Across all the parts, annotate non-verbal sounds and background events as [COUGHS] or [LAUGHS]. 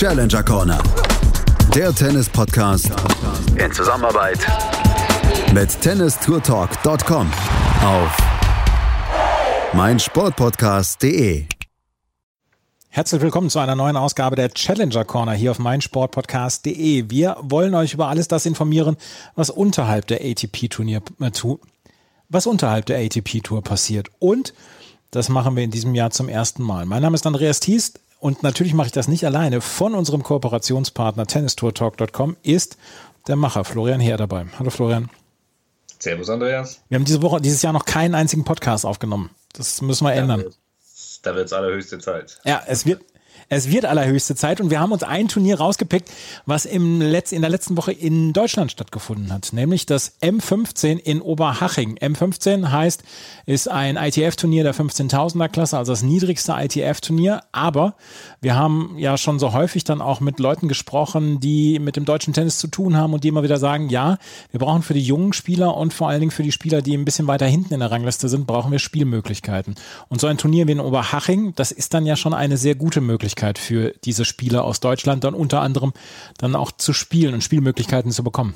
Challenger Corner. Der Tennis-Podcast in Zusammenarbeit mit tennistourtalk.com auf meinsportpodcast.de. Herzlich willkommen zu einer neuen Ausgabe der Challenger Corner hier auf meinsportpodcast.de. Wir wollen euch über alles das informieren, was unterhalb der ATP-Turnier äh, was unterhalb der ATP-Tour passiert. Und das machen wir in diesem Jahr zum ersten Mal. Mein Name ist Andreas Thiest und natürlich mache ich das nicht alleine. Von unserem Kooperationspartner tennistourtalk.com ist der Macher Florian Heer dabei. Hallo Florian. Servus Andreas. Wir haben diese Woche, dieses Jahr noch keinen einzigen Podcast aufgenommen. Das müssen wir ändern. Da wird es allerhöchste Zeit. Ja, es wird, es wird allerhöchste Zeit und wir haben uns ein Turnier rausgepickt, was im Letz-, in der letzten Woche in Deutschland stattgefunden hat, nämlich das M15 in Oberhaching. M15 heißt, ist ein ITF-Turnier der 15.000er Klasse, also das niedrigste ITF-Turnier. Aber wir haben ja schon so häufig dann auch mit Leuten gesprochen, die mit dem deutschen Tennis zu tun haben und die immer wieder sagen, ja, wir brauchen für die jungen Spieler und vor allen Dingen für die Spieler, die ein bisschen weiter hinten in der Rangliste sind, brauchen wir Spielmöglichkeiten. Und so ein Turnier wie in Oberhaching, das ist dann ja schon eine sehr gute Möglichkeit Möglichkeit für diese Spieler aus Deutschland dann unter anderem dann auch zu spielen und Spielmöglichkeiten zu bekommen.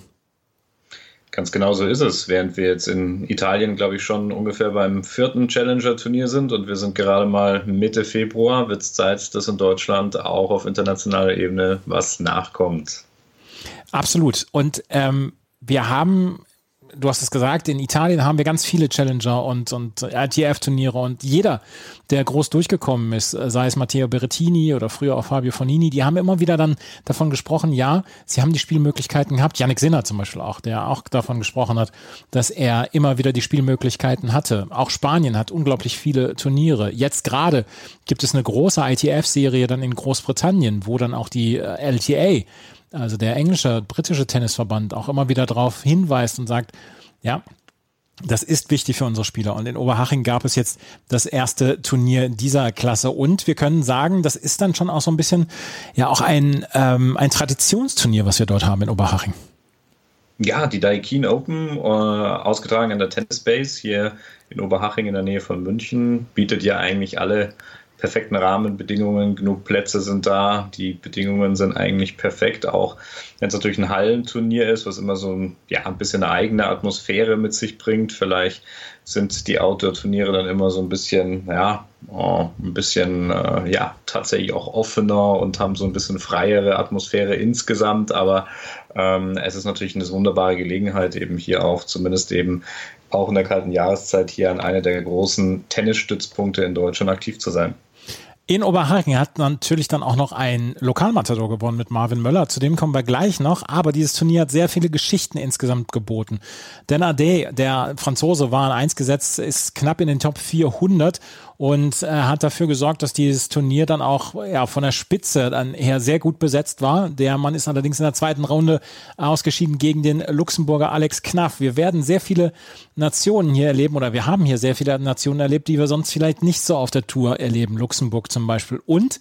Ganz genau so ist es. Während wir jetzt in Italien, glaube ich, schon ungefähr beim vierten Challenger-Turnier sind und wir sind gerade mal Mitte Februar, wird es Zeit, dass in Deutschland auch auf internationaler Ebene was nachkommt. Absolut. Und ähm, wir haben du hast es gesagt, in Italien haben wir ganz viele Challenger und, und ITF-Turniere und jeder, der groß durchgekommen ist, sei es Matteo Berrettini oder früher auch Fabio Fonini, die haben immer wieder dann davon gesprochen, ja, sie haben die Spielmöglichkeiten gehabt. Yannick Sinner zum Beispiel auch, der auch davon gesprochen hat, dass er immer wieder die Spielmöglichkeiten hatte. Auch Spanien hat unglaublich viele Turniere. Jetzt gerade gibt es eine große ITF-Serie dann in Großbritannien, wo dann auch die äh, LTA also der englische, britische Tennisverband auch immer wieder darauf hinweist und sagt, ja, das ist wichtig für unsere Spieler. Und in Oberhaching gab es jetzt das erste Turnier dieser Klasse. Und wir können sagen, das ist dann schon auch so ein bisschen, ja, auch ein, ähm, ein Traditionsturnier, was wir dort haben in Oberhaching. Ja, die Daikin Open, äh, ausgetragen in der Tennis Base hier in Oberhaching in der Nähe von München, bietet ja eigentlich alle perfekten Rahmenbedingungen, genug Plätze sind da, die Bedingungen sind eigentlich perfekt, auch wenn es natürlich ein Hallenturnier ist, was immer so ein, ja, ein bisschen eine eigene Atmosphäre mit sich bringt. Vielleicht sind die Outdoor-Turniere dann immer so ein bisschen, ja, oh, ein bisschen, äh, ja, tatsächlich auch offener und haben so ein bisschen freiere Atmosphäre insgesamt, aber ähm, es ist natürlich eine wunderbare Gelegenheit, eben hier auch zumindest eben auch in der kalten Jahreszeit hier an einer der großen Tennisstützpunkte in Deutschland aktiv zu sein. In Oberhaching hat natürlich dann auch noch ein Lokalmatador gewonnen mit Marvin Möller. Zu dem kommen wir gleich noch. Aber dieses Turnier hat sehr viele Geschichten insgesamt geboten. Denn Ade, der Franzose, war an eins gesetzt, ist knapp in den Top 400 und äh, hat dafür gesorgt, dass dieses Turnier dann auch ja, von der Spitze dann her sehr gut besetzt war. Der Mann ist allerdings in der zweiten Runde ausgeschieden gegen den Luxemburger Alex Knaff. Wir werden sehr viele Nationen hier erleben oder wir haben hier sehr viele Nationen erlebt, die wir sonst vielleicht nicht so auf der Tour erleben. Luxemburg zum Beispiel. Und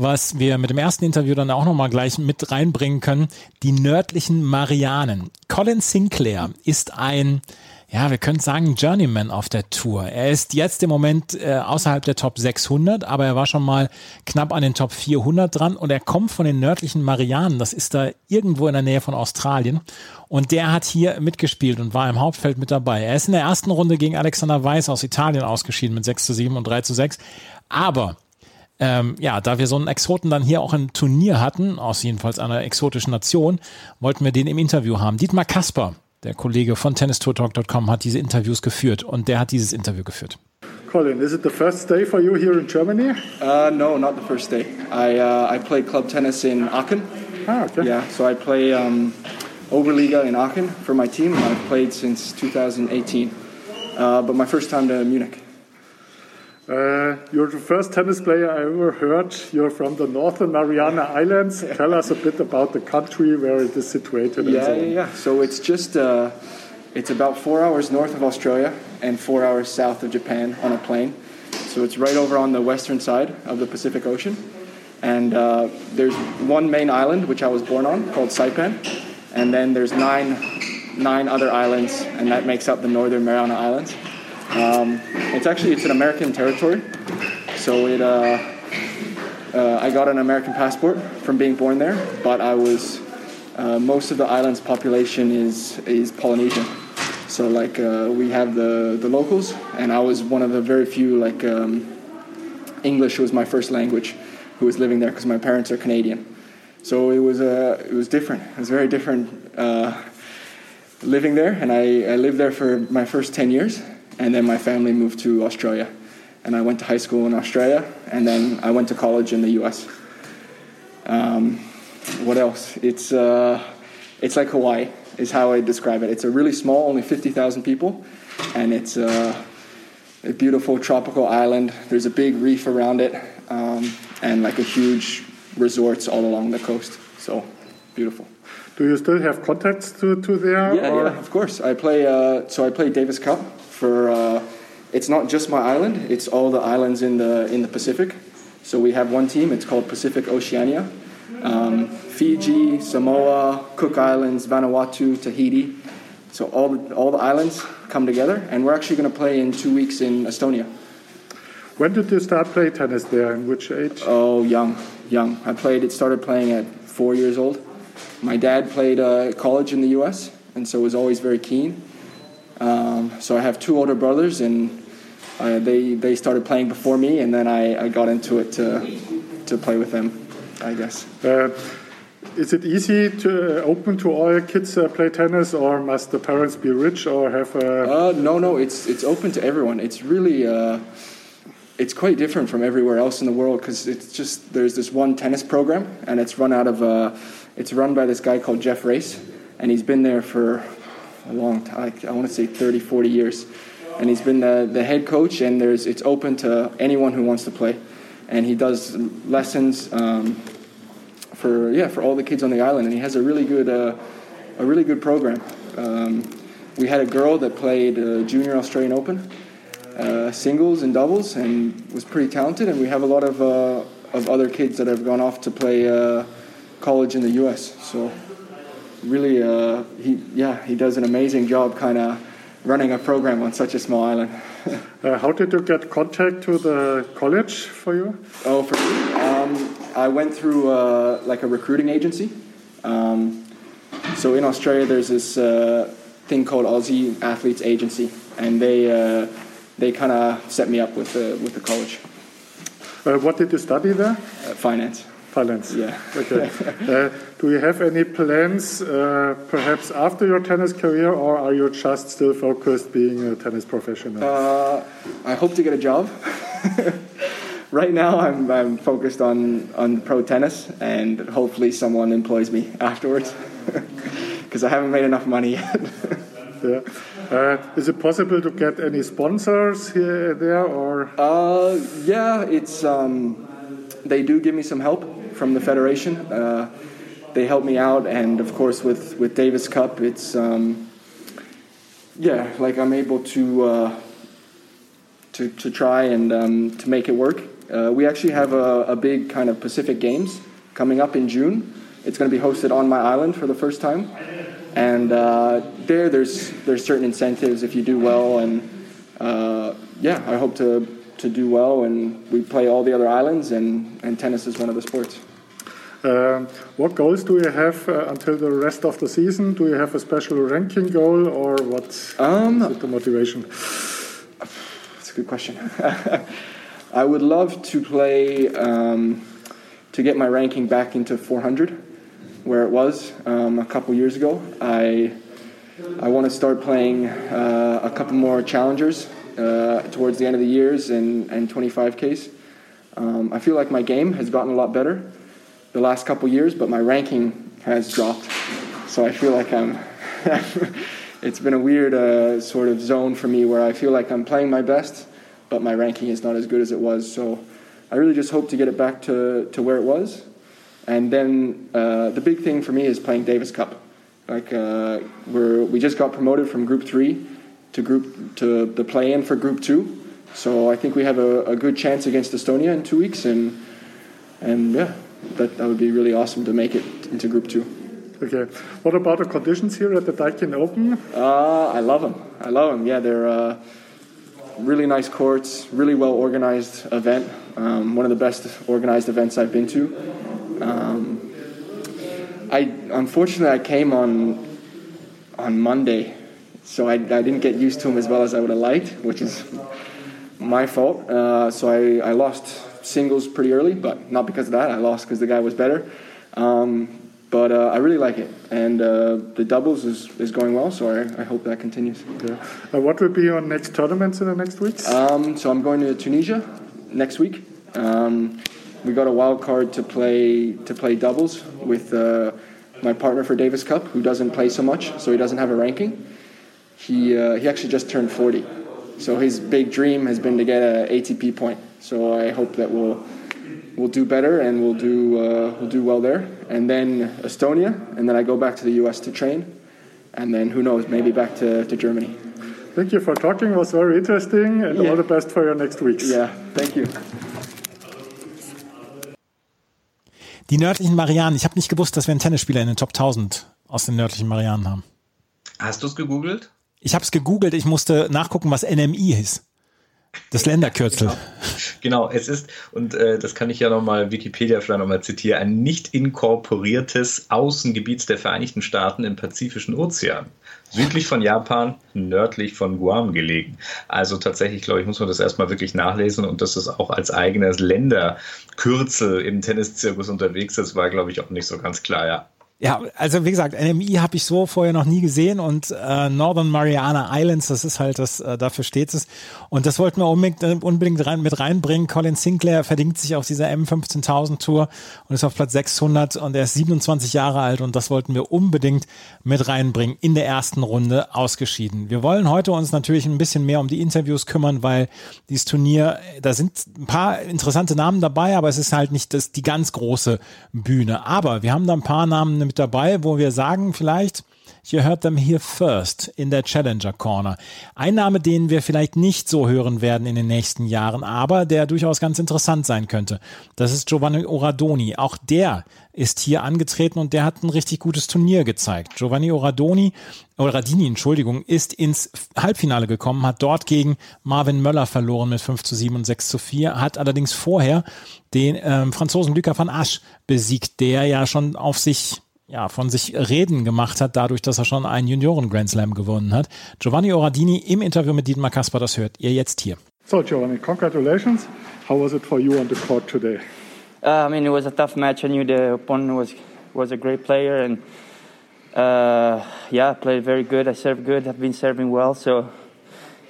was wir mit dem ersten Interview dann auch nochmal gleich mit reinbringen können, die nördlichen Marianen. Colin Sinclair ist ein ja, wir können sagen, Journeyman auf der Tour. Er ist jetzt im Moment äh, außerhalb der Top 600, aber er war schon mal knapp an den Top 400 dran und er kommt von den nördlichen Marianen. Das ist da irgendwo in der Nähe von Australien. Und der hat hier mitgespielt und war im Hauptfeld mit dabei. Er ist in der ersten Runde gegen Alexander Weiß aus Italien ausgeschieden mit 6 zu 7 und 3 zu 6. Aber ähm, ja, da wir so einen Exoten dann hier auch ein Turnier hatten, aus jedenfalls einer exotischen Nation, wollten wir den im Interview haben. Dietmar Kasper der Kollege von tennistourtalk.com hat diese Interviews geführt und der hat dieses Interview geführt. Colin, is it the first day for you here in Germany? Uh, no, not the first day. I uh, I play club tennis in Aachen. Ah, okay. Yeah, so I play um, Oberliga in Aachen for my team. I've played since 2018, uh, but my first time to Munich. Uh, you're the first tennis player I ever heard. You're from the Northern Mariana Islands. [LAUGHS] Tell us a bit about the country where it is situated. Yeah, so yeah, yeah. So it's just uh, it's about four hours north of Australia and four hours south of Japan on a plane. So it's right over on the western side of the Pacific Ocean. And uh, there's one main island which I was born on called Saipan, and then there's nine nine other islands, and that makes up the Northern Mariana Islands. Um, it's actually it's an American territory, so it uh, uh, I got an American passport from being born there, but I was uh, most of the island's population is is Polynesian. So like uh, we have the the locals, and I was one of the very few like um, English was my first language who was living there because my parents are Canadian. So it was uh, it was different. It was very different uh, living there, and I, I lived there for my first ten years, and then my family moved to Australia, and I went to high school in Australia, and then I went to college in the U.S. Um, what else? It's uh, it's like Hawaii is how I describe it. It's a really small, only fifty thousand people, and it's uh, a beautiful tropical island. There's a big reef around it, um, and like a huge resorts all along the coast. So beautiful. Do you still have contacts to, to there? Yeah, or? yeah, of course. I play. Uh, so I play Davis Cup for. Uh, it's not just my island; it's all the islands in the in the Pacific. So we have one team. It's called Pacific Oceania. Um, Fiji, Samoa, Cook Islands, Vanuatu, Tahiti. So all the, all the islands come together, and we're actually going to play in two weeks in Estonia. When did you start playing tennis there? In which age? Oh, young, young. I played. It started playing at four years old. My dad played uh, college in the U.S. and so was always very keen. Um, so I have two older brothers, and uh, they they started playing before me, and then I, I got into it to to play with them. I guess. Uh, is it easy to uh, open to all kids uh, play tennis, or must the parents be rich or have a? Uh, no, no. It's it's open to everyone. It's really uh, it's quite different from everywhere else in the world because it's just there's this one tennis program and it's run out of uh, it's run by this guy called Jeff Race and he's been there for a long time I want to say 30 40 years and he's been the, the head coach and there's it's open to anyone who wants to play and he does lessons um, for yeah for all the kids on the island and he has a really good uh, a really good program um, we had a girl that played uh, junior Australian Open uh, singles and doubles, and was pretty talented. And we have a lot of uh, of other kids that have gone off to play uh, college in the U.S. So really, uh, he yeah, he does an amazing job, kind of running a program on such a small island. [LAUGHS] Uh, how did you get contact to the college for you? Oh, for me, um, I went through uh, like a recruiting agency. Um, so in Australia, there's this thing called Aussie Athletes Agency, and they they kind of set me up with the with the college. Uh, what did you study there? Uh, finance. Finance. Yeah. Okay. [LAUGHS] uh, do you have any plans, uh, perhaps after your tennis career, or are you just still focused being a tennis professional? Uh, I hope to get a job. [LAUGHS] right now, I'm, I'm focused on on pro tennis, and hopefully, someone employs me [LAUGHS] afterwards, because I haven't made enough money yet. yeah. Uh, is it possible to get any sponsors here there or? Uh, yeah, it's um, they do give me some help from the federation. Uh, they help me out, and of course with with Davis Cup, it's um, yeah, like I'm able to uh, to to try and um, to make it work. Uh, we actually have a, a big kind of Pacific Games coming up in June. It's going to be hosted on my island for the first time and uh, there there's there's certain incentives if you do well and uh, yeah I hope to to do well and we play all the other islands and, and tennis is one of the sports. Um, what goals do you have uh, until the rest of the season? Do you have a special ranking goal or what um, the motivation? That's a good question. [LAUGHS] I would love to play um, to get my ranking back into 400 where it was um, a couple years ago. I I want to start playing uh, a couple more challengers uh, towards the end of the years and, and 25Ks. Um, I feel like my game has gotten a lot better the last couple years, but my ranking has dropped. So I feel like I'm. [LAUGHS] it's been a weird uh, sort of zone for me where I feel like I'm playing my best, but my ranking is not as good as it was. So I really just hope to get it back to, to where it was and then uh, the big thing for me is playing Davis Cup. Like uh, we're we just got promoted from Group Three to Group to the play-in for Group Two. So I think we have a, a good chance against Estonia in two weeks, and and yeah, that that would be really awesome to make it into Group Two. Okay. What about the conditions here at the Daikin Open? Uh, I love them. I love them. Yeah, they're uh, really nice courts, really well organized event. Um, one of the best organized events I've been to. Um, I unfortunately I came on on Monday, so I, I didn't get used to them as well as I would have liked, which is my fault. Uh, so I, I lost singles pretty early, but not because of that. I lost because the guy was better. Um, but uh, I really like it, and uh, the doubles is, is going well. So I, I hope that continues. Yeah. Uh, what will be your next tournaments in the next weeks? Um, so I'm going to Tunisia next week. Um, we got a wild card to play to play doubles with uh, my partner for Davis Cup, who doesn't play so much, so he doesn't have a ranking. He uh, he actually just turned 40, so his big dream has been to get a ATP point. So I hope that we'll we'll do better and we'll do uh, we'll do well there. And then Estonia, and then I go back to the U.S. to train, and then who knows, maybe back to, to Germany. Thank you for talking. It was very interesting, and Yeah. all the best for your next weeks. Yeah, thank you. Die nördlichen Marianen. Ich habe nicht gewusst, dass wir einen Tennisspieler in den Top 1000 aus den nördlichen Marianen haben. Hast du es gegoogelt? Ich habe es gegoogelt. Ich musste nachgucken, was NMI ist. Das Länderkürzel. Genau, es ist, und äh, das kann ich ja nochmal Wikipedia vielleicht nochmal zitieren, ein nicht inkorporiertes Außengebiet der Vereinigten Staaten im Pazifischen Ozean. Südlich von Japan, nördlich von Guam gelegen. Also tatsächlich, glaube ich, muss man das erstmal wirklich nachlesen und dass es auch als eigenes Länderkürzel im Tenniszirkus unterwegs ist, war, glaube ich, auch nicht so ganz klar, ja. Ja, also wie gesagt, NMI habe ich so vorher noch nie gesehen und äh, Northern Mariana Islands, das ist halt das, äh, dafür steht es. Und das wollten wir unbedingt, äh, unbedingt rein, mit reinbringen. Colin Sinclair verdingt sich auf dieser M15000 Tour und ist auf Platz 600 und er ist 27 Jahre alt und das wollten wir unbedingt mit reinbringen in der ersten Runde ausgeschieden. Wir wollen heute uns natürlich ein bisschen mehr um die Interviews kümmern, weil dieses Turnier, da sind ein paar interessante Namen dabei, aber es ist halt nicht das, die ganz große Bühne. Aber wir haben da ein paar Namen mit dabei, wo wir sagen, vielleicht, you heard them here first in der Challenger Corner. Ein Name, den wir vielleicht nicht so hören werden in den nächsten Jahren, aber der durchaus ganz interessant sein könnte. Das ist Giovanni Oradoni. Auch der ist hier angetreten und der hat ein richtig gutes Turnier gezeigt. Giovanni Oradoni, Oradini, Entschuldigung, ist ins Halbfinale gekommen, hat dort gegen Marvin Möller verloren mit 5 zu 7 und 6 zu 4, hat allerdings vorher den ähm, Franzosen Lucas van Asch besiegt, der ja schon auf sich ja, von sich reden gemacht hat, dadurch, dass er schon einen Junioren-Grand Slam gewonnen hat. Giovanni Oradini im Interview mit Dietmar Kasper, das hört ihr jetzt hier. So, Giovanni, congratulations. How was it for you on the court today? Uh, I mean, it was a tough match. I knew the opponent was was a great player, and uh, yeah, I played very good. I served good. I've been serving well, so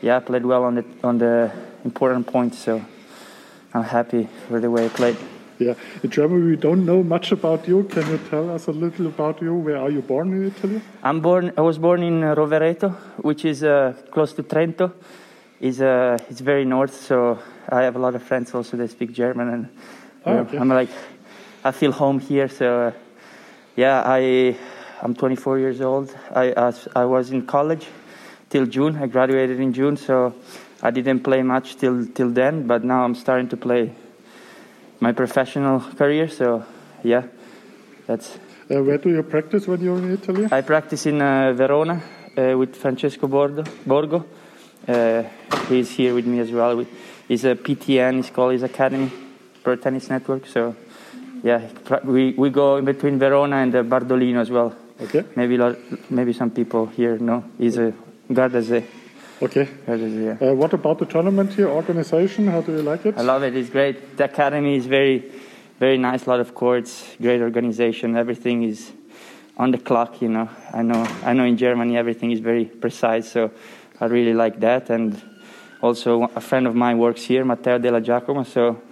yeah, I played well on the on the important points. So I'm happy with the way I played. Yeah, in Germany we don't know much about you. Can you tell us a little about you? Where are you born in Italy? I'm born. I was born in uh, Rovereto, which is uh, close to Trento. Is uh, it's very north, so I have a lot of friends also that speak German, and Oh, okay. I'm like, I feel home here. So uh, yeah, I I'm 24 years old. I was in college till June. I graduated in June, so I didn't play much till till then. But now I'm starting to play my professional career. So yeah, that's Uh, where do you practice when you're in Italy? I practice in uh, Verona uh, with Francesco Bordo, Borgo. Uh, he's here with me as well. We- He's a PTN, he's called his academy, Pro Tennis Network. So, yeah, we, we go in between Verona and uh, Bardolino as well. Okay, Maybe maybe some people here know. He's a Gardasee. Okay. Yeah. Uh, what about the tournament here, organization? How do you like it? I love it. It's great. The academy is very, very nice. A lot of courts, great organization. Everything is on the clock. You know, I know. I know in Germany everything is very precise. So I really like that. And also a friend of mine works here, Matteo Della Giacomo. So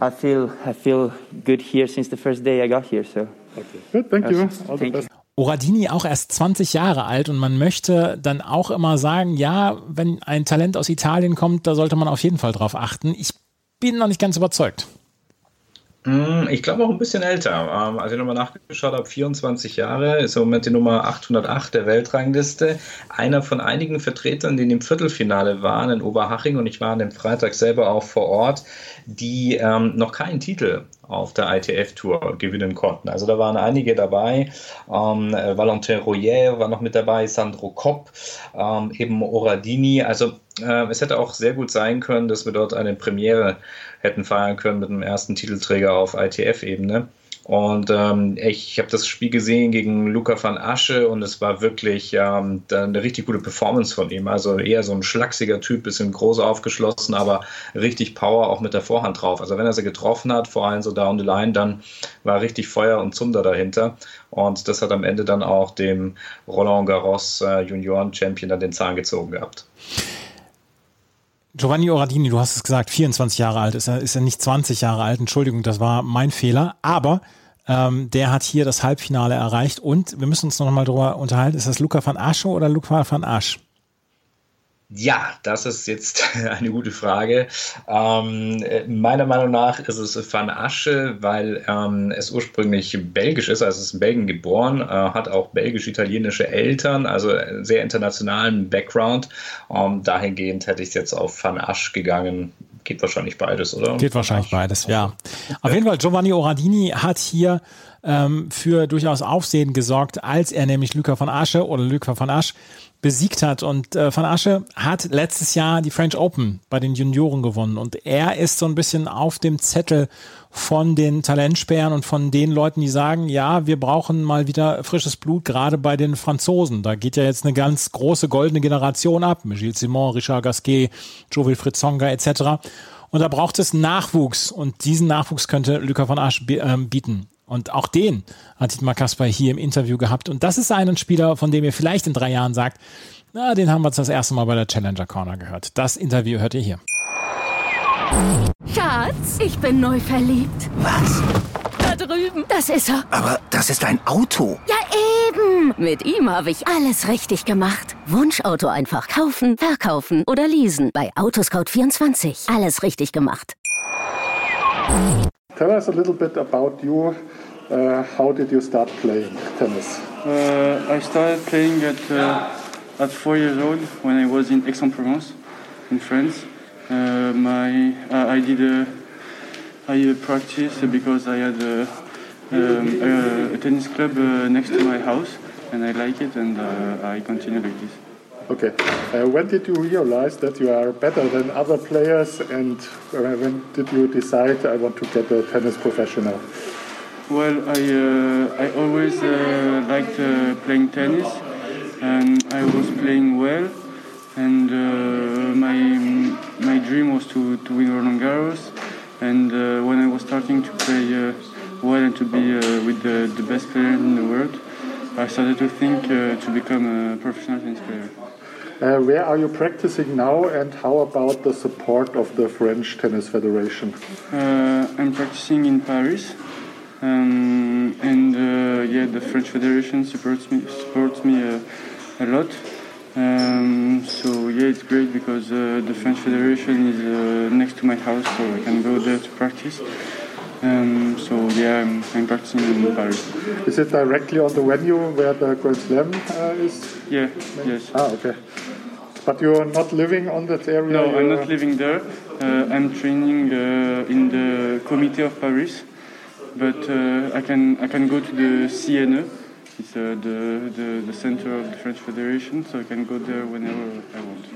I feel I feel good here since the first day I got here. So Okay, good. Thank you. All the best. Oradini auch erst 20 Jahre alt und man möchte dann auch immer sagen, ja, wenn ein Talent aus Italien kommt, da sollte man auf jeden Fall drauf achten. Ich bin noch nicht ganz überzeugt. Mm, Ich glaube auch ein bisschen älter. Ähm, Als ich nochmal nachgeschaut habe, 24 Jahre, ist im Moment die Nummer 808 der Weltrangliste. Einer von einigen Vertretern, die im Viertelfinale waren in Oberhaching und ich war an dem Freitag selber auch vor Ort, die ähm, noch keinen Titel auf der ITF-Tour gewinnen konnten. Also da waren einige dabei. Ähm, Valentin Royer war noch mit dabei, Sandro Kopp, ähm, eben Oradini. Also äh, es hätte auch sehr gut sein können, dass wir dort eine Premiere hätten feiern können mit dem ersten Titelträger auf ITF-Ebene. Und ähm, ich, ich habe das Spiel gesehen gegen Luca van Asche und es war wirklich ähm, eine richtig gute Performance von ihm. Also eher so ein schlachsiger Typ, bisschen groß aufgeschlossen, aber richtig Power auch mit der Vorhand drauf. Also wenn er sie getroffen hat, vor allem so down the line, dann war richtig Feuer und Zunder dahinter. Und das hat am Ende dann auch dem Roland Garros äh, Junioren-Champion dann den Zahn gezogen gehabt. Giovanni Oradini, du hast es gesagt, 24 Jahre alt, ist er, ist er nicht 20 Jahre alt, Entschuldigung, das war mein Fehler, aber ähm, der hat hier das Halbfinale erreicht. Und wir müssen uns noch mal darüber unterhalten, ist das Luca van Asche oder Luca van Asch? Ja, das ist jetzt [LAUGHS] eine gute Frage. Ähm, meiner Meinung nach ist es Van Asche, weil ähm, es ursprünglich belgisch ist, also es ist in Belgien geboren, äh, hat auch belgisch-italienische Eltern, also sehr internationalen Background. Ähm, dahingehend hätte ich es jetzt auf Van Asch gegangen. Geht wahrscheinlich beides, oder? Geht wahrscheinlich beides, ja. Auf jeden Fall, Giovanni Oradini hat hier ähm, für durchaus Aufsehen gesorgt, als er nämlich Luca van Asche oder Luca van Asch besiegt hat. Und äh, Van Asche hat letztes Jahr die French Open bei den Junioren gewonnen. Und er ist so ein bisschen auf dem Zettel von den Talentsperren und von den Leuten, die sagen, ja, wir brauchen mal wieder frisches Blut, gerade bei den Franzosen. Da geht ja jetzt eine ganz große goldene Generation ab. Michel Simon, Richard Gasquet, Joe Wilfried Zonga etc. Und da braucht es Nachwuchs und diesen Nachwuchs könnte Luca van Asch äh, bieten. Und auch den hat Dietmar Kasper hier im Interview gehabt. Und das ist ein Spieler, von dem ihr vielleicht in drei Jahren sagt, na, den haben wir das erste Mal bei der Challenger Corner gehört. Das Interview hört ihr hier. Schatz, ich bin neu verliebt. Was? Da drüben. Das ist er. Aber das ist ein Auto. Ja, eben. Mit ihm habe ich alles richtig gemacht. Wunschauto einfach kaufen, verkaufen oder leasen. Bei Autoscout24. Alles richtig gemacht. Tell us a little bit about you. Uh, how did you start playing tennis? Uh, I started playing at uh, at four years old when I was in Aix-en-Provence, in France. Uh, my uh, I did a I did practice because I had a, um, a tennis club uh, next to my house and I like it and I continue like this. Okay. Uh, when did you realize that you are better than other players, and uh, when did you decide I want to get a tennis professional? Well, I uh, I always uh, liked uh, playing tennis, and I was playing well, and uh, my my dream was to, to win Roland Garros, and when I was starting to play well and to be with the, the best players in the world, I started to think to become a professional tennis player. Uh, where are you practicing now, and how about the support of the French Tennis Federation? Uh, I'm practicing in Paris, um, and uh, yeah, the French Federation supports me supports me uh, a lot. Um, so yeah, it's great because uh, the French Federation is uh, next to my house, so I can go there to practice. Um, so yeah, I'm, I'm, practicing in Paris. Is it directly on the venue where the Grand Slam is? Yeah. Yes. Ah, okay. But you are not living on that area? No, I'm not living there. Uh, I'm training uh, in the Committee of Paris, but uh, I can I can go to the CNE. It's uh, the, the, the center of the French Federation, so I can go there whenever I want.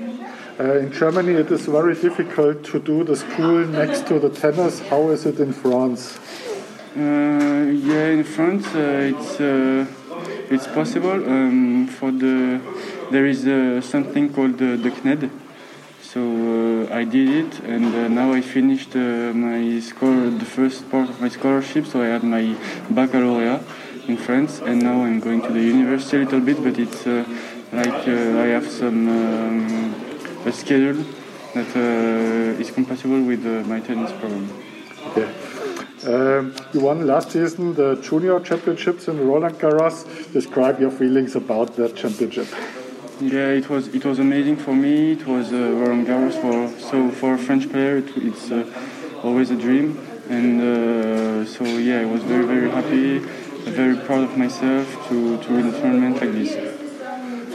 Uh, in Germany, it is very difficult to do the school next to the tennis. How is it in France? Uh, yeah, in France, it's it's possible um, for the there is uh, something called the, CNED. So uh, I did it, and uh, now I finished uh, my score, the first part of my scholarship. So I had my baccalaureate in France, and now I'm going to the university a little bit. But it's like I have some um, a schedule that is compatible with my tennis program. Okay. Um, you won last season the junior championships in Roland Garros. Describe your feelings about that championship. Yeah, it was it was amazing for me. It was uh, Roland Garros for so for a French player, it, it's uh, always a dream. And uh, so yeah, I was very very happy, very proud of myself to to win a tournament like this.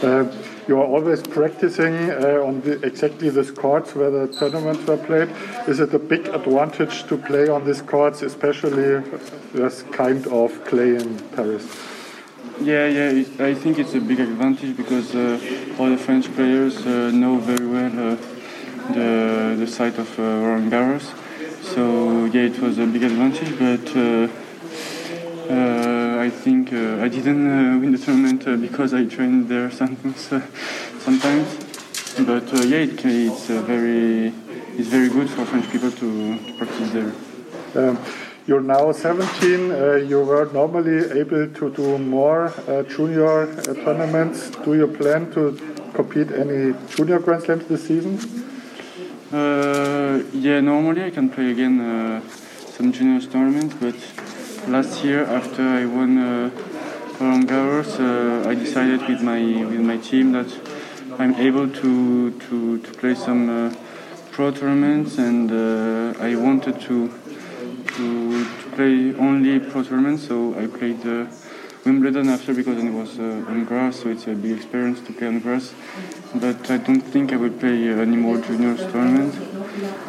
Uh, you are always practicing uh, on the, exactly this courts where the tournaments were played. Is it a big advantage to play on these courts, especially this kind of clay in Paris? Yeah, yeah, I think it's a big advantage because uh, all the French players uh, know very well uh, the the site of uh, Roland Garros. So yeah, it was a big advantage, but uh, uh, I think I didn't win the tournament because I trained there [LAUGHS] sometimes. sometimes, but yeah, it, it's very it's very good for French people to, to practice there. Um, you're now 17. Uh, you were normally able to do more uh, junior uh, tournaments. Do you plan to compete any junior Grand Slams this season? Uh, yeah, normally I can play again uh, some junior tournaments, but last year after I won uh, Roland Garros, I decided with my with my team that I'm able to to, to play some pro tournaments, and I wanted to play only pro tournaments, so I played uh, Wimbledon after because it was uh, on grass, so it's a big experience to play on grass. But I don't think I will play uh, any more juniors tournaments,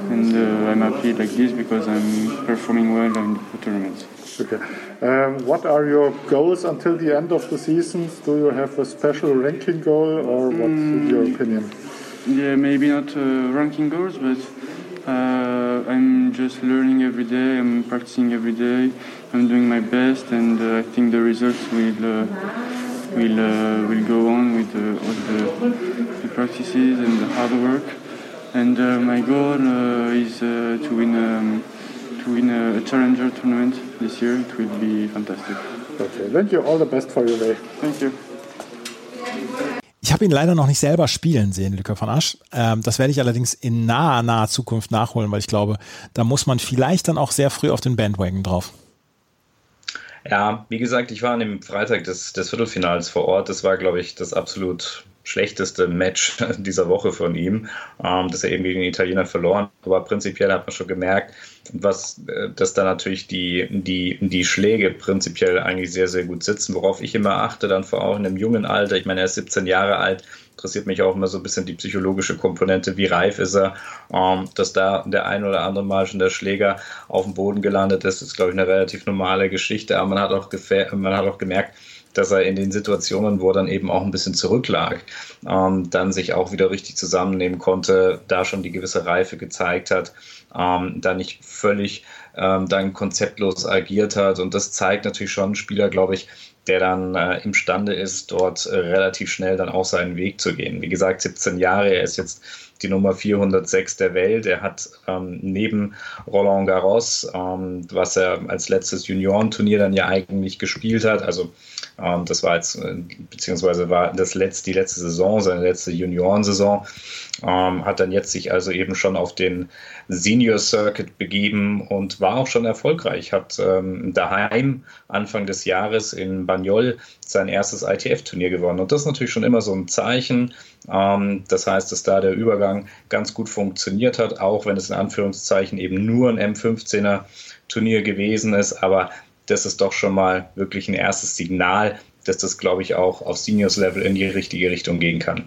and uh, I'm happy like this because I'm performing well in the tournaments. Okay. Um, what are your goals until the end of the season? Do you have a special ranking goal, or what's mm, your opinion? Yeah, maybe not uh, ranking goals, but uh, I'm just learning every day. I'm practicing every day. I'm doing my best, and uh, I think the results will uh, will uh, will go on with uh, all the, the, practices and the hard work. And uh, my goal is to win um, to win a, a challenger tournament this year. It will be fantastic. Okay, thank you. All the best for your day. Thank you. Ich habe ihn leider noch nicht selber spielen sehen, Luca von Asch. Ähm, das werde ich allerdings in naher, naher Zukunft nachholen, weil ich glaube, da muss man vielleicht dann auch sehr früh auf den Bandwagon drauf. Ja, wie gesagt, ich war an dem Freitag des, des Viertelfinals vor Ort. Das war, glaube ich, das absolut schlechteste Match [LAUGHS] dieser Woche von ihm, ähm, dass er eben gegen den Italiener verloren. Aber prinzipiell hat man schon gemerkt, was, äh, dass da natürlich die, die, die Schläge prinzipiell eigentlich sehr, sehr gut sitzen. Worauf ich immer achte, dann vor allem in einem jungen Alter, ich meine, er ist 17 Jahre alt, interessiert mich auch immer so ein bisschen die psychologische Komponente, wie reif ist er, ähm, dass da der ein oder andere Mal schon der Schläger auf dem Boden gelandet ist, ist, glaube ich, eine relativ normale Geschichte, aber man hat auch, man hat auch gemerkt, dass er in den Situationen, wo er dann eben auch ein bisschen zurücklag, ähm, dann sich auch wieder richtig zusammennehmen konnte, da schon die gewisse Reife gezeigt hat, ähm, da nicht völlig ähm, dann konzeptlos agiert hat. Und das zeigt natürlich schon Spieler, glaube ich, der dann äh, imstande ist, dort äh, relativ schnell dann auch seinen Weg zu gehen. Wie gesagt, 17 Jahre, er ist jetzt die Nummer 406 der Welt. Er hat ähm, neben Roland Garros, ähm, was er als letztes Juniorenturnier dann ja eigentlich gespielt hat, also ähm, das war jetzt, äh, beziehungsweise war das letzte, die letzte Saison, seine letzte Juniorensaison, ähm, hat dann jetzt sich also eben schon auf den Senior Circuit begeben und war auch schon erfolgreich. Hat ähm, daheim Anfang des Jahres in Bagnol sein erstes ITF-Turnier gewonnen. Und das ist natürlich schon immer so ein Zeichen. Ähm, das heißt, dass da der Übergang ganz gut funktioniert hat, auch wenn es in Anführungszeichen eben nur ein M15er Turnier gewesen ist. Aber das ist doch schon mal wirklich ein erstes Signal, dass das, glaube ich, auch auf Seniors-Level in die richtige Richtung gehen kann.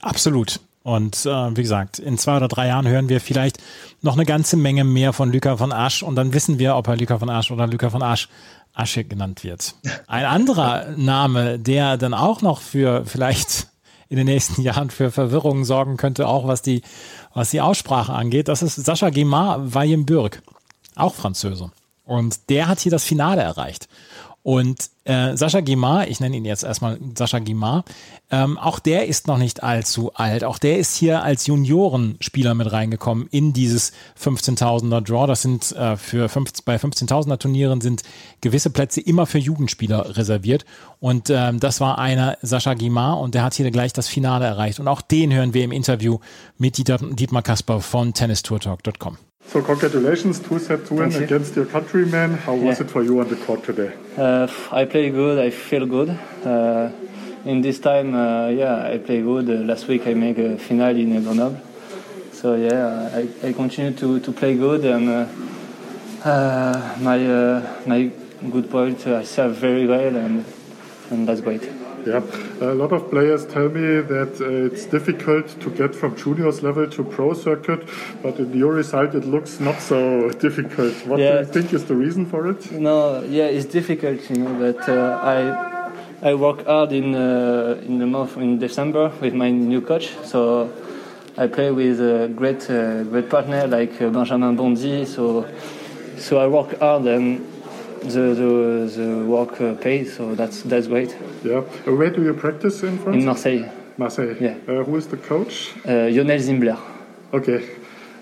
Absolut. Und äh, wie gesagt, in zwei oder drei Jahren hören wir vielleicht noch eine ganze Menge mehr von Luca von Asch und dann wissen wir, ob er Luca von Asch oder Luca von Asch Asche genannt wird. [LAUGHS] Ein anderer Name, der dann auch noch für vielleicht in den nächsten Jahren für Verwirrungen sorgen könnte, auch was die, was die Aussprache angeht, das ist Sascha Guimard Weyenburg, auch Französe. Und der hat hier das Finale erreicht. Und äh, Sascha Guimard, ich nenne ihn jetzt erstmal Sascha Guimard, ähm, auch der ist noch nicht allzu alt. Auch der ist hier als Juniorenspieler mit reingekommen in dieses 15.000er Draw. Das sind äh, für 15, bei 15.000er Turnieren sind gewisse Plätze immer für Jugendspieler reserviert. Und ähm, das war einer Sascha Guimard und der hat hier gleich das Finale erreicht. Und auch den hören wir im Interview mit Dietmar Kasper von tennistourtalk.com. So congratulations, two set win you. against your countrymen. How was yeah. it for you on the court today? Uh, I play good. I feel good. Uh, in this time, uh, yeah, I play good. Uh, last week I make a final in Grenoble. So yeah, I, I continue to, to play good and uh, uh, my my good point. I serve very well and and that's great. Yeah, a lot of players tell me that uh, it's difficult to get from juniors level to pro circuit, but in your result it looks not so [LAUGHS] difficult. What Yeah. do you think is the reason for it? No, yeah, it's difficult, you know, but uh, I I work hard in uh, in the month in December with my new coach. So I play with a great uh, great partner like uh, Benjamin Bondy. So so I work hard and the the, the work uh, pays. So that's that's great. Yeah. Uh, where do you practice in France? In Marseille, Marseille. Yeah. Uh, who is the coach? uh, Lionel Zimbler. Okay.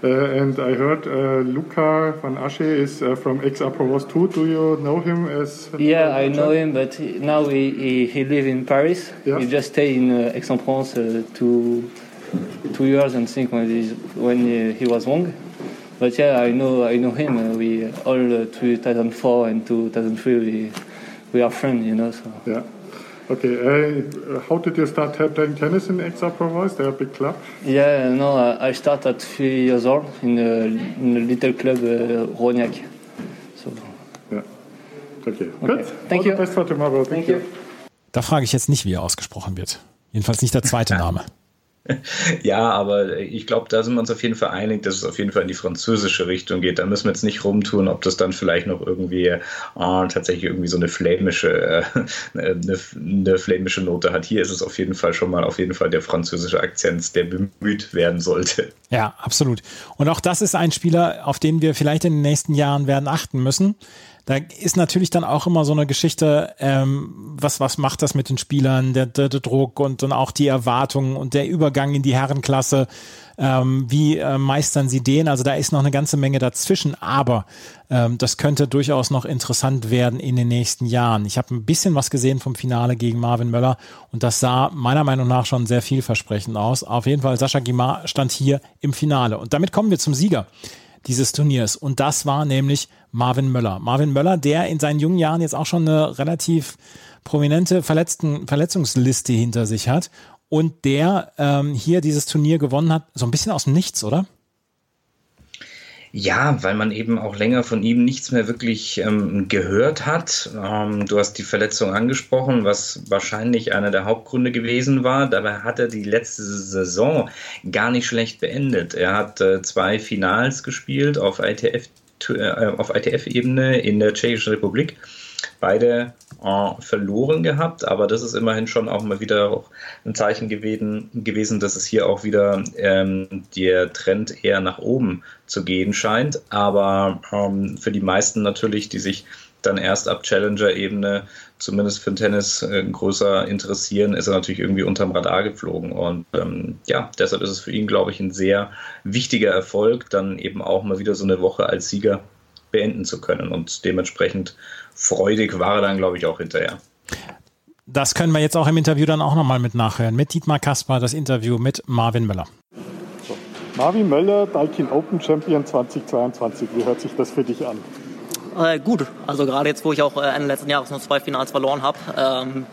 Uh, and I heard uh, Luca van Asche is uh, from XR Provence too. Do you know him as? Yeah, I know him, but he, now he, he, he lives in Paris. Yeah. He just stayed in uh, Aix-en-Provence uh, two two years and think when when he, he was young. But yeah, I know I know him. We all uh, 2004 and 2003 we we are friends, you know. So Yeah. Okay. Uh, how did you start ta- playing tennis in XR Provence? They're a big club. yeah, no, I, I started at three years old in a, in a little club uh, Rognac. So Yeah. Okay. Okay. Good. Thank All you. the best for tomorrow. Thank, Thank you. Da frage ich jetzt nicht, wie er ausgesprochen wird. Jedenfalls nicht der zweite [LAUGHS] Name. [LAUGHS] Ja, aber ich glaube, da sind wir uns auf jeden Fall einig, dass es auf jeden Fall in die französische Richtung geht. Da müssen wir jetzt nicht rumtun, ob das dann vielleicht noch irgendwie äh, tatsächlich irgendwie so eine flämische, äh, [LAUGHS] eine, eine flämische Note hat. Hier ist es auf jeden Fall schon mal auf jeden Fall der französische Akzent, der bemüht werden sollte. Ja, absolut. Und auch das ist ein Spieler, auf den wir vielleicht in den nächsten Jahren werden achten müssen. Da ist natürlich dann auch immer so eine Geschichte, ähm, was, was macht das mit den Spielern, der, der, der Druck und dann auch die Erwartungen und der Übergang in die Herrenklasse. Ähm, wie äh, meistern sie den? Also da ist noch eine ganze Menge dazwischen, aber ähm, das könnte durchaus noch interessant werden in den nächsten Jahren. Ich habe ein bisschen was gesehen vom Finale gegen Marvin Möller und das sah meiner Meinung nach schon sehr vielversprechend aus. Auf jeden Fall, Sascha Guimard stand hier im Finale. Und damit kommen wir zum Sieger dieses Turniers. Und das war nämlich Marvin Möller. Marvin Möller, der in seinen jungen Jahren jetzt auch schon eine relativ prominente Verletzten, Verletzungsliste hinter sich hat und der ähm, hier dieses Turnier gewonnen hat, so ein bisschen aus dem Nichts, oder? Ja, weil man eben auch länger von ihm nichts mehr wirklich ähm, gehört hat. Ähm, du hast die Verletzung angesprochen, was wahrscheinlich einer der Hauptgründe gewesen war. Dabei hat er die letzte Saison gar nicht schlecht beendet. Er hat äh, zwei Finals gespielt auf ITF äh, auf ITF-Ebene in der Tschechischen Republik. Beide äh, verloren gehabt, aber das ist immerhin schon auch mal wieder auch ein Zeichen gewesen, gewesen dass es hier auch wieder ähm, der Trend eher nach oben zu gehen scheint. Aber ähm, für die meisten natürlich, die sich dann erst ab Challenger-Ebene zumindest für den Tennis äh, größer interessieren, ist er natürlich irgendwie unterm Radar geflogen. Und ähm, ja, deshalb ist es für ihn, glaube ich, ein sehr wichtiger Erfolg, dann eben auch mal wieder so eine Woche als Sieger beenden zu können. Und dementsprechend freudig war er dann, glaube ich, auch hinterher. Das können wir jetzt auch im Interview dann auch nochmal mit nachhören. Mit Dietmar Kaspar, das Interview mit Marvin Möller. Marvin Möller, Daikin Open Champion 2022. Wie hört sich das für dich an? Äh, gut, also gerade jetzt, wo ich auch äh, Ende letzten Jahres noch zwei Finals verloren habe. Ähm,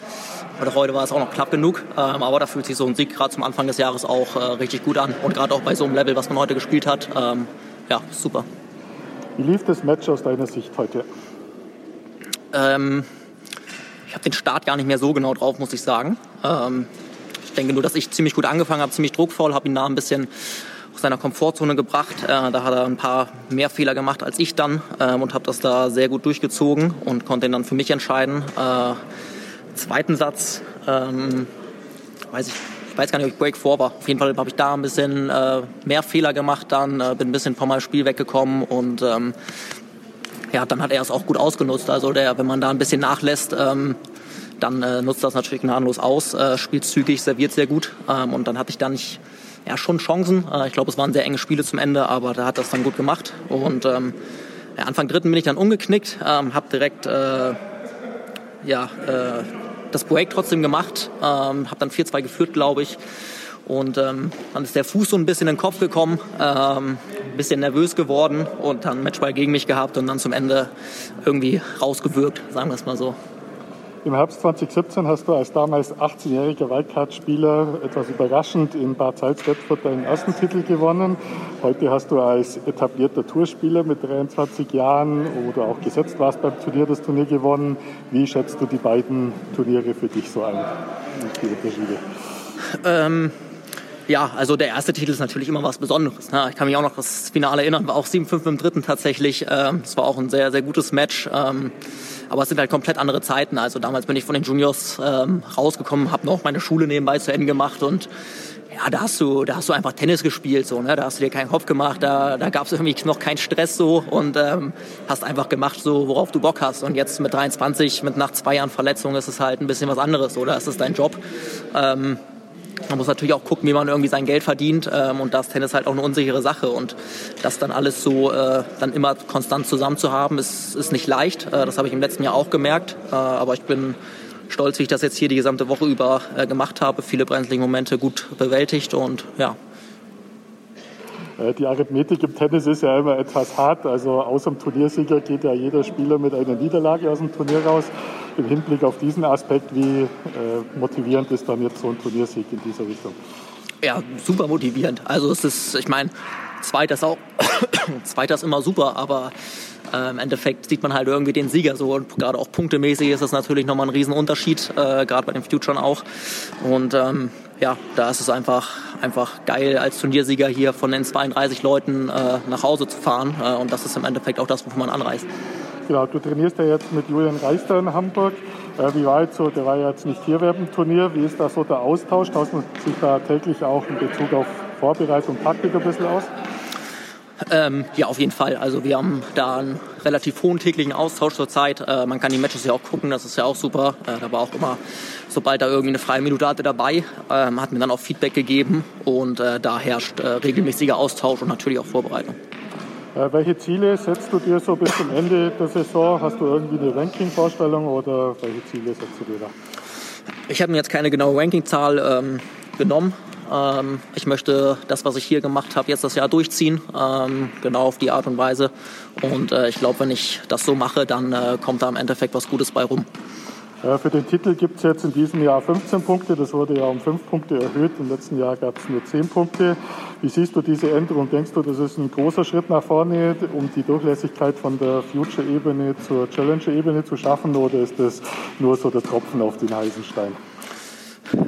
oder heute war es auch noch knapp genug, ähm, aber da fühlt sich so ein Sieg gerade zum Anfang des Jahres auch äh, richtig gut an. Und gerade auch bei so einem Level, was man heute gespielt hat, ähm, ja, super. Wie lief das Match aus deiner Sicht heute? Ähm, ich habe den Start gar nicht mehr so genau drauf, muss ich sagen. Ähm, ich denke nur, dass ich ziemlich gut angefangen habe, ziemlich druckvoll, habe ihn da ein bisschen aus seiner Komfortzone gebracht. Äh, da hat er ein paar mehr Fehler gemacht als ich dann ähm, und habe das da sehr gut durchgezogen und konnte ihn dann für mich entscheiden. Äh, zweiten Satz, ähm, weiß ich, ich weiß gar nicht, ob ich Break 4 war. Auf jeden Fall habe ich da ein bisschen äh, mehr Fehler gemacht, dann äh, bin ein bisschen meinem Spiel weggekommen und ähm, ja, dann hat er es auch gut ausgenutzt. Also der, wenn man da ein bisschen nachlässt, ähm, dann äh, nutzt das natürlich gnadenlos aus, äh, spielt zügig, serviert sehr gut ähm, und dann hatte ich da nicht ja, schon Chancen. Äh, ich glaube, es waren sehr enge Spiele zum Ende, aber da hat das dann gut gemacht und ähm, ja, Anfang dritten bin ich dann umgeknickt, ähm, habe direkt äh, ja, äh, das Break trotzdem gemacht, ähm, habe dann 4-2 geführt, glaube ich. Und ähm, dann ist der Fuß so ein bisschen in den Kopf gekommen, ähm, ein bisschen nervös geworden und dann Matchball gegen mich gehabt und dann zum Ende irgendwie rausgewirkt, sagen wir es mal so. Im Herbst 2017 hast du als damals 18-jähriger Wildcard-Spieler etwas überraschend in Bad Salzdorf deinen ersten Titel gewonnen. Heute hast du als etablierter Tourspieler mit 23 Jahren oder auch gesetzt warst beim Turnier das Turnier gewonnen. Wie schätzt du die beiden Turniere für dich so ein? Die Unterschiede? Ähm, ja, also der erste Titel ist natürlich immer was Besonderes. Ne? Ich kann mich auch noch das Finale erinnern, war auch 7-5 im dritten tatsächlich. Ähm, es war auch ein sehr, sehr gutes Match. Ähm, aber es sind halt komplett andere Zeiten. Also damals bin ich von den Juniors ähm, rausgekommen, habe noch meine Schule nebenbei zu Ende gemacht und ja, da hast du, da hast du einfach Tennis gespielt, so, ne? Da hast du dir keinen Kopf gemacht, da, da gab es irgendwie noch keinen Stress so und ähm, hast einfach gemacht, so worauf du Bock hast. Und jetzt mit 23, mit nach zwei Jahren Verletzung, ist es halt ein bisschen was anderes, oder? Es ist dein Job. Ähm, man muss natürlich auch gucken, wie man irgendwie sein Geld verdient ähm, und da ist Tennis halt auch eine unsichere Sache und das dann alles so äh, dann immer konstant zusammen zu haben, ist, ist nicht leicht. Äh, das habe ich im letzten Jahr auch gemerkt, äh, aber ich bin stolz, wie ich das jetzt hier die gesamte Woche über äh, gemacht habe, viele brenzlige Momente gut bewältigt und ja, die Arithmetik im Tennis ist ja immer etwas hart. Also außer dem Turniersieger geht ja jeder Spieler mit einer Niederlage aus dem Turnier raus. Im Hinblick auf diesen Aspekt, wie äh, motivierend ist dann jetzt so ein Turniersieg in dieser Richtung? Ja, super motivierend. Also es ist, ich meine, zweiter ist auch, [COUGHS] zweiter ist immer super, aber äh, im Endeffekt sieht man halt irgendwie den Sieger so und gerade auch punktemäßig ist das natürlich nochmal ein Riesenunterschied, äh, gerade bei den Futuren auch. Und ähm, ja, da ist es einfach, einfach geil, als Turniersieger hier von den 32 Leuten äh, nach Hause zu fahren. Äh, und das ist im Endeffekt auch das, wofür man anreist. Genau, du trainierst ja jetzt mit Julian Reister in Hamburg. Äh, wie war jetzt so, der war ja jetzt nicht hier während dem Turnier. Wie ist da so der Austausch? Tauscht man sich da täglich auch in Bezug auf Vorbereitung und Taktik ein bisschen aus? Ähm, ja, auf jeden Fall. Also wir haben da einen relativ hohen täglichen Austausch zurzeit. Äh, man kann die Matches ja auch gucken, das ist ja auch super. Äh, da war auch immer, sobald da irgendwie eine freie Minute hatte dabei, ähm, hat mir dann auch Feedback gegeben und äh, da herrscht äh, regelmäßiger Austausch und natürlich auch Vorbereitung. Äh, welche Ziele setzt du dir so bis zum Ende der Saison? Hast du irgendwie eine Ranking-Vorstellung oder welche Ziele setzt du dir da? Ich habe mir jetzt keine genaue Rankingzahl ähm, genommen. Ähm, ich möchte das, was ich hier gemacht habe, jetzt das Jahr durchziehen, ähm, genau auf die Art und Weise. Und äh, ich glaube, wenn ich das so mache, dann äh, kommt da im Endeffekt was Gutes bei rum. Ja, für den Titel gibt es jetzt in diesem Jahr 15 Punkte. Das wurde ja um 5 Punkte erhöht. Im letzten Jahr gab es nur 10 Punkte. Wie siehst du diese Änderung? Denkst du, das ist ein großer Schritt nach vorne, um die Durchlässigkeit von der Future-Ebene zur Challenger-Ebene zu schaffen? Oder ist das nur so der Tropfen auf den heißen Stein?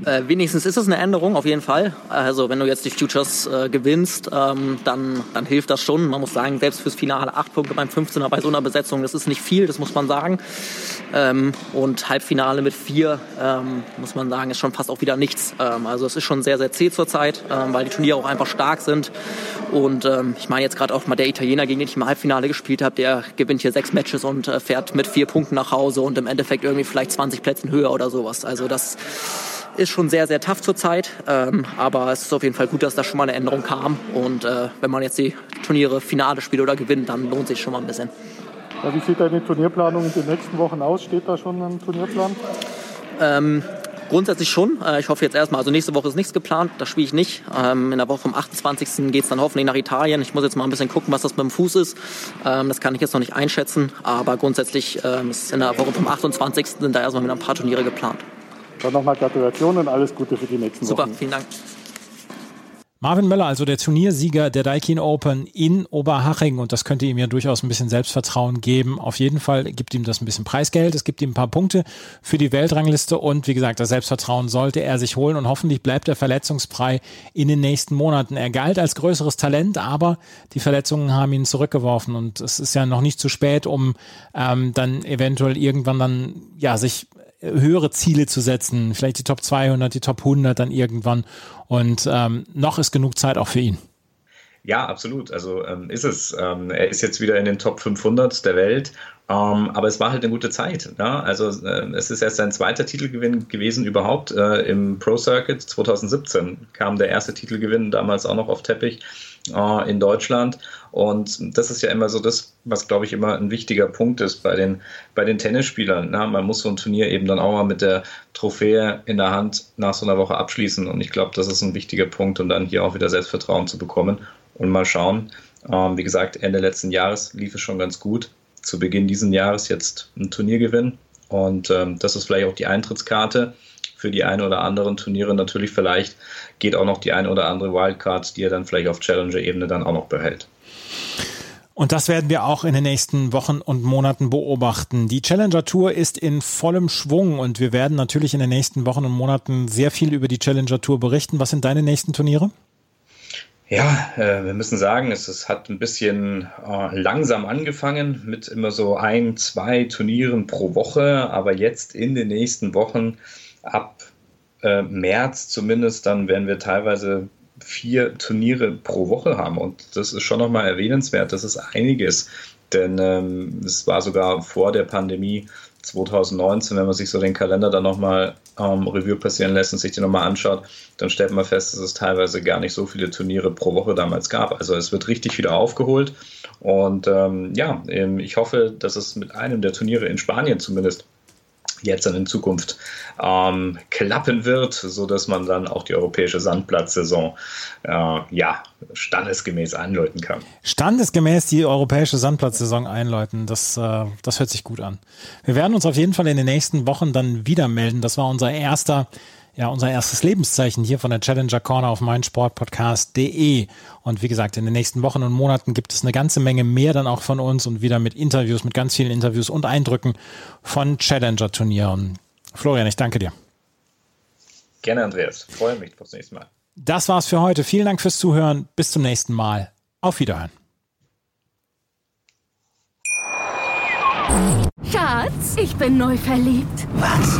Äh, wenigstens ist es eine Änderung, auf jeden Fall. Also wenn du jetzt die Futures äh, gewinnst, ähm, dann, dann hilft das schon. Man muss sagen, selbst fürs Finale acht Punkte beim 15er bei so einer Besetzung, das ist nicht viel, das muss man sagen. Ähm, und Halbfinale mit vier, ähm, muss man sagen, ist schon fast auch wieder nichts. Ähm, also es ist schon sehr, sehr zäh zurzeit, ähm, weil die Turniere auch einfach stark sind. Und ähm, ich meine jetzt gerade auch mal der Italiener, gegen den ich im Halbfinale gespielt habe, der gewinnt hier sechs Matches und äh, fährt mit vier Punkten nach Hause und im Endeffekt irgendwie vielleicht 20 Plätzen höher oder sowas. Also das ist schon sehr, sehr tough zurzeit. Ähm, aber es ist auf jeden Fall gut, dass da schon mal eine Änderung kam. Und äh, wenn man jetzt die Turniere Finale spielt oder gewinnt, dann lohnt sich schon mal ein bisschen. Ja, wie sieht deine Turnierplanung in den nächsten Wochen aus? Steht da schon ein Turnierplan? Ähm, grundsätzlich schon. Äh, ich hoffe jetzt erstmal, also nächste Woche ist nichts geplant, da spiele ich nicht. Ähm, in der Woche vom 28. geht es dann hoffentlich nach Italien. Ich muss jetzt mal ein bisschen gucken, was das mit dem Fuß ist. Ähm, das kann ich jetzt noch nicht einschätzen, aber grundsätzlich ähm, ist in der Woche vom 28. sind da erstmal wieder ein paar Turniere geplant. Dann nochmal Gratulation und alles Gute für die nächsten Super, Wochen. vielen Dank. Marvin Möller, also der Turniersieger der Daikin Open in Oberhaching und das könnte ihm ja durchaus ein bisschen Selbstvertrauen geben. Auf jeden Fall gibt ihm das ein bisschen Preisgeld, es gibt ihm ein paar Punkte für die Weltrangliste und wie gesagt, das Selbstvertrauen sollte er sich holen und hoffentlich bleibt er verletzungsfrei in den nächsten Monaten. Er galt als größeres Talent, aber die Verletzungen haben ihn zurückgeworfen und es ist ja noch nicht zu spät, um ähm, dann eventuell irgendwann dann ja sich höhere Ziele zu setzen, vielleicht die Top 200, die Top 100 dann irgendwann. Und ähm, noch ist genug Zeit auch für ihn. Ja, absolut. Also ähm, ist es. Ähm, er ist jetzt wieder in den Top 500 der Welt. Ähm, aber es war halt eine gute Zeit. Ne? Also äh, es ist erst sein zweiter Titelgewinn gewesen überhaupt. Äh, Im Pro Circuit 2017 kam der erste Titelgewinn, damals auch noch auf Teppich äh, in Deutschland. Und das ist ja immer so das, was, glaube ich, immer ein wichtiger Punkt ist bei den, bei den Tennisspielern. Na, man muss so ein Turnier eben dann auch mal mit der Trophäe in der Hand nach so einer Woche abschließen. Und ich glaube, das ist ein wichtiger Punkt, um dann hier auch wieder Selbstvertrauen zu bekommen. Und mal schauen. Ähm, wie gesagt, Ende letzten Jahres lief es schon ganz gut. Zu Beginn dieses Jahres jetzt ein Turniergewinn. Und ähm, das ist vielleicht auch die Eintrittskarte für die ein oder anderen Turniere. Natürlich vielleicht geht auch noch die eine oder andere Wildcard, die er dann vielleicht auf Challenger-Ebene dann auch noch behält. Und das werden wir auch in den nächsten Wochen und Monaten beobachten. Die Challenger Tour ist in vollem Schwung und wir werden natürlich in den nächsten Wochen und Monaten sehr viel über die Challenger Tour berichten. Was sind deine nächsten Turniere? Ja, äh, wir müssen sagen, es, es hat ein bisschen äh, langsam angefangen mit immer so ein, zwei Turnieren pro Woche, aber jetzt in den nächsten Wochen ab äh, März zumindest, dann werden wir teilweise vier Turniere pro Woche haben. Und das ist schon nochmal erwähnenswert. Das ist einiges. Denn ähm, es war sogar vor der Pandemie 2019, wenn man sich so den Kalender dann nochmal ähm, Review passieren lässt und sich den nochmal anschaut, dann stellt man fest, dass es teilweise gar nicht so viele Turniere pro Woche damals gab. Also es wird richtig wieder aufgeholt. Und ähm, ja, ähm, ich hoffe, dass es mit einem der Turniere in Spanien zumindest jetzt dann in Zukunft ähm, klappen wird, sodass man dann auch die europäische Sandplatzsaison äh, ja, standesgemäß einläuten kann. Standesgemäß die europäische Sandplatzsaison einläuten, das, äh, das hört sich gut an. Wir werden uns auf jeden Fall in den nächsten Wochen dann wieder melden. Das war unser erster ja unser erstes Lebenszeichen hier von der Challenger Corner auf meinsportpodcast.de. Und wie gesagt, in den nächsten Wochen und Monaten gibt es eine ganze Menge mehr dann auch von uns und wieder mit Interviews, mit ganz vielen Interviews und Eindrücken von Challenger-Turnieren. Florian, ich danke dir. Gerne, Andreas. Freue mich aufs nächste Mal. Das war's für heute. Vielen Dank fürs Zuhören. Bis zum nächsten Mal. Auf Wiederhören. Schatz, ich bin neu verliebt. Was?